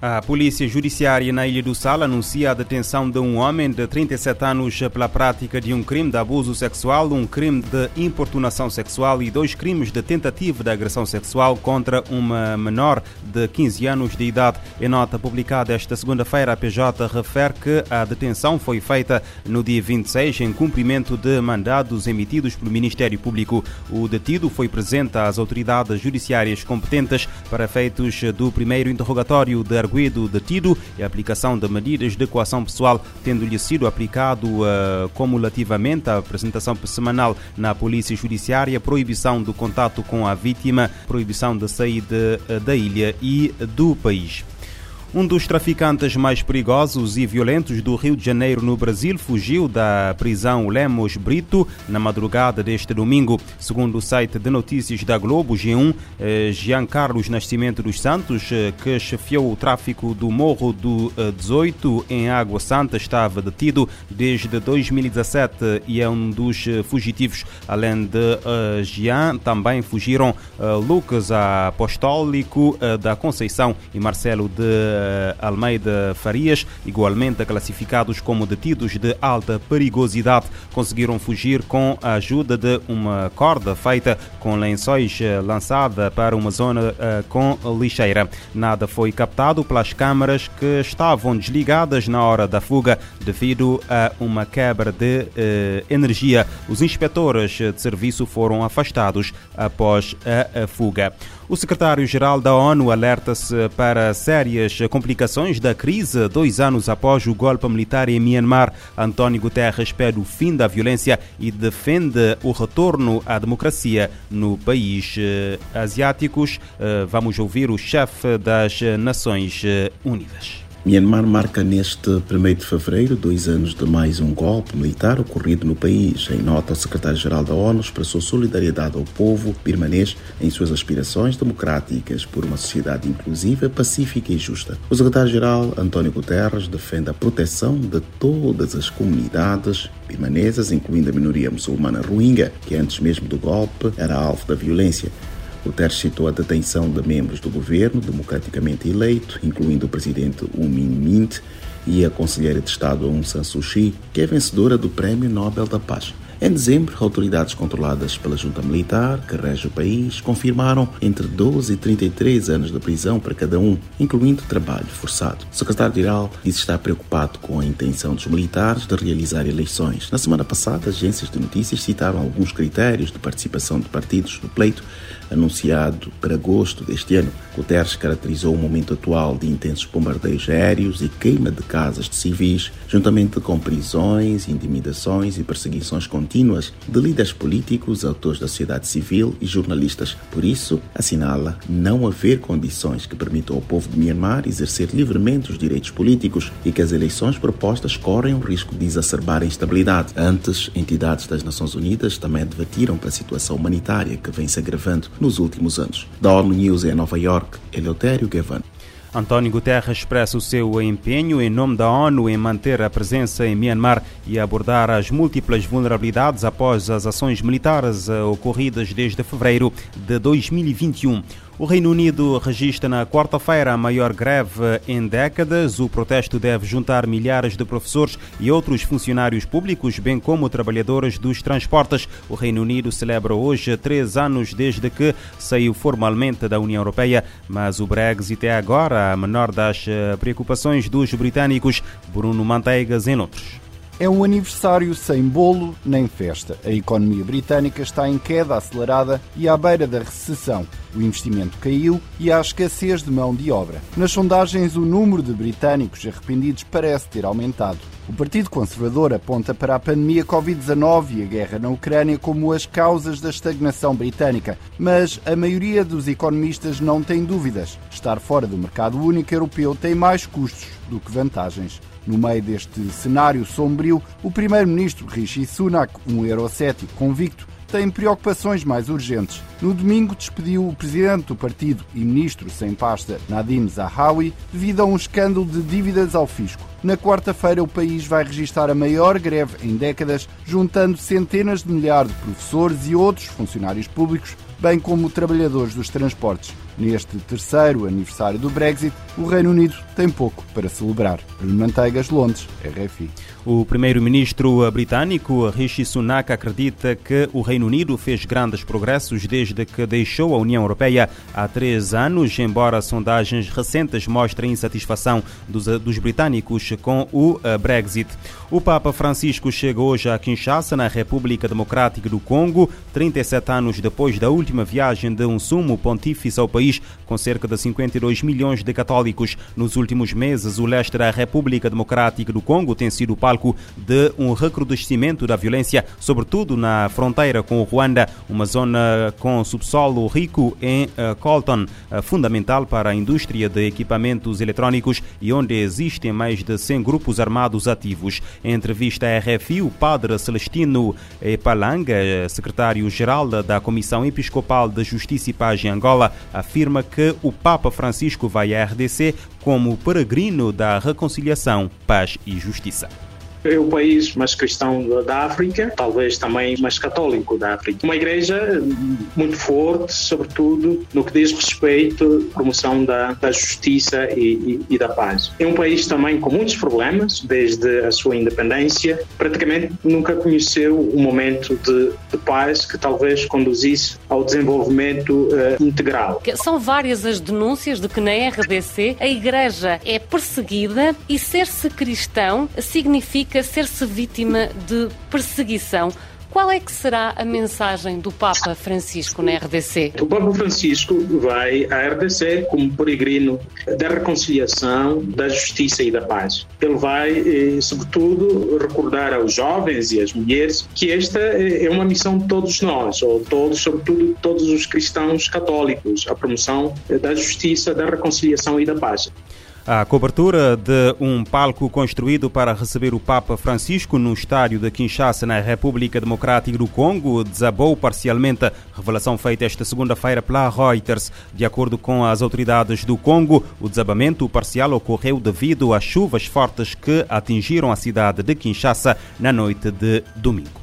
A Polícia Judiciária na Ilha do Sal anuncia a detenção de um homem de 37 anos pela prática de um crime de abuso sexual, um crime de importunação sexual e dois crimes de tentativa de agressão sexual contra uma menor de 15 anos de idade. Em nota publicada esta segunda-feira, a PJ refere que a detenção foi feita no dia 26 em cumprimento de mandados emitidos pelo Ministério Público. O detido foi presente às autoridades judiciárias competentes para efeitos do primeiro interrogatório de arguido detido e a aplicação de medidas de coação pessoal, tendo-lhe sido aplicado uh, cumulativamente a apresentação semanal na Polícia Judiciária, proibição do contato com a vítima, proibição de saída uh, da ilha e do país. Um dos traficantes mais perigosos e violentos do Rio de Janeiro, no Brasil, fugiu da prisão Lemos Brito na madrugada deste domingo. Segundo o site de notícias da Globo G1, eh, Jean Carlos Nascimento dos Santos, eh, que chefiou o tráfico do Morro do 18 eh, em Água Santa, estava detido desde 2017 e é um dos fugitivos. Além de Jean, também fugiram Lucas Apostólico da Conceição e Marcelo de eh, Almeida Farias, igualmente classificados como detidos de alta perigosidade, conseguiram fugir com a ajuda de uma corda feita com lençóis eh, lançada para uma zona eh, com lixeira. Nada foi captado pelas câmaras que estavam desligadas na hora da fuga devido a uma quebra de energia. Os inspetores de serviço foram afastados após a fuga. O secretário-geral da ONU alerta-se para sérias complicações da crise dois anos após o golpe militar em Myanmar. António Guterres pede o fim da violência e defende o retorno à democracia no país eh, asiáticos. Eh, vamos ouvir o chefe das Nações Unidas. Myanmar marca neste 1 de fevereiro dois anos de mais um golpe militar ocorrido no país. Em nota, o secretário-geral da ONU expressou solidariedade ao povo birmanês em suas aspirações democráticas por uma sociedade inclusiva, pacífica e justa. O secretário-geral, António Guterres, defende a proteção de todas as comunidades birmanesas, incluindo a minoria muçulmana Rohingya, que antes mesmo do golpe era alvo da violência. Guterres citou a detenção de membros do governo democraticamente eleito, incluindo o presidente U Min Mint e a conselheira de Estado Aung San Suu Kyi, que é vencedora do Prêmio Nobel da Paz. Em dezembro, autoridades controladas pela junta militar, que rege o país, confirmaram entre 12 e 33 anos de prisão para cada um, incluindo trabalho forçado. O secretário-geral disse estar preocupado com a intenção dos militares de realizar eleições. Na semana passada, agências de notícias citaram alguns critérios de participação de partidos no pleito anunciado para agosto deste ano. Guterres caracterizou o momento atual de intensos bombardeios aéreos e queima de casas de civis, juntamente com prisões, intimidações e perseguições contínuas de líderes políticos, autores da sociedade civil e jornalistas. Por isso, assinala não haver condições que permitam ao povo de Myanmar exercer livremente os direitos políticos e que as eleições propostas correm o risco de exacerbar a instabilidade. Antes, entidades das Nações Unidas também advertiram para a situação humanitária que vem se agravando nos últimos anos. Da ONU News em Nova York, Eleutério Gavan. António Guterres expressa o seu empenho em nome da ONU em manter a presença em Myanmar e abordar as múltiplas vulnerabilidades após as ações militares eh, ocorridas desde fevereiro de 2021. O Reino Unido registra na quarta-feira a maior greve em décadas. O protesto deve juntar milhares de professores e outros funcionários públicos, bem como trabalhadores dos transportes. O Reino Unido celebra hoje três anos desde que saiu formalmente da União Europeia, mas o Brexit é agora a menor das eh, preocupações dos britânicos. Bruno Manteigas, em outros. É um aniversário sem bolo nem festa. A economia britânica está em queda acelerada e à beira da recessão. O investimento caiu e há escassez de mão de obra. Nas sondagens, o número de britânicos arrependidos parece ter aumentado. O Partido Conservador aponta para a pandemia Covid-19 e a guerra na Ucrânia como as causas da estagnação britânica, mas a maioria dos economistas não tem dúvidas. Estar fora do mercado único europeu tem mais custos do que vantagens. No meio deste cenário sombrio, o primeiro-ministro Rishi Sunak, um eurocético convicto, tem preocupações mais urgentes. No domingo despediu o presidente do partido e ministro sem pasta Nadim Zahawi devido a um escândalo de dívidas ao fisco. Na quarta-feira o país vai registrar a maior greve em décadas, juntando centenas de milhares de professores e outros funcionários públicos, bem como trabalhadores dos transportes. Neste terceiro aniversário do Brexit, o Reino Unido tem pouco para celebrar. Manteigas, Londres, RFI. O primeiro-ministro britânico Rishi Sunak acredita que o Reino Unido fez grandes progressos desde que deixou a União Europeia há três anos, embora sondagens recentes mostrem insatisfação dos, dos britânicos com o eh, Brexit. O Papa Francisco chega hoje a Kinshasa, na República Democrática do Congo, 37 anos depois da última viagem de um sumo pontífice ao país, com cerca de 52 milhões de católicos. Nos últimos meses, o leste da República Democrática do Congo tem sido palco de um recrudescimento da violência, sobretudo na fronteira com o Ruanda, uma zona com subsolo rico em uh, coltan, uh, fundamental para a indústria de equipamentos eletrónicos e onde existem mais de 100 grupos armados ativos. Em entrevista à RFI, o padre Celestino Palanga, secretário-geral da Comissão Episcopal de Justiça e Paz em Angola, afirma que o Papa Francisco vai à RDC como peregrino da reconciliação, paz e justiça é o país mais cristão da África, talvez também mais católico da África. Uma igreja muito forte, sobretudo no que diz respeito à promoção da, da justiça e, e, e, da paz. É um país também com muitos problemas, desde a sua independência, praticamente nunca conheceu um momento de, de paz que talvez conduzisse ao desenvolvimento uh, integral. São várias as denúncias de que na RDC a igreja é perseguida e ser-se cristão significa ser-se vítima de perseguição. Qual é que será a mensagem do Papa Francisco na RDC? O Papa Francisco vai à RDC como peregrino da reconciliação, da justiça e da paz. Ele vai, eh, sobretudo, recordar aos jovens e às mulheres que esta eh, é uma missão de todos nós, ou todos, sobretudo todos os cristãos católicos, a promoção eh, da justiça, da reconciliação e da paz. A cobertura de um palco construído para receber o Papa Francisco no estádio de Kinshasa, na República Democrática do Congo, desabou parcialmente. Revelação feita esta segunda-feira pela Reuters. De acordo com as autoridades do Congo, o desabamento parcial ocorreu devido às chuvas fortes que atingiram a cidade de Kinshasa na noite de domingo.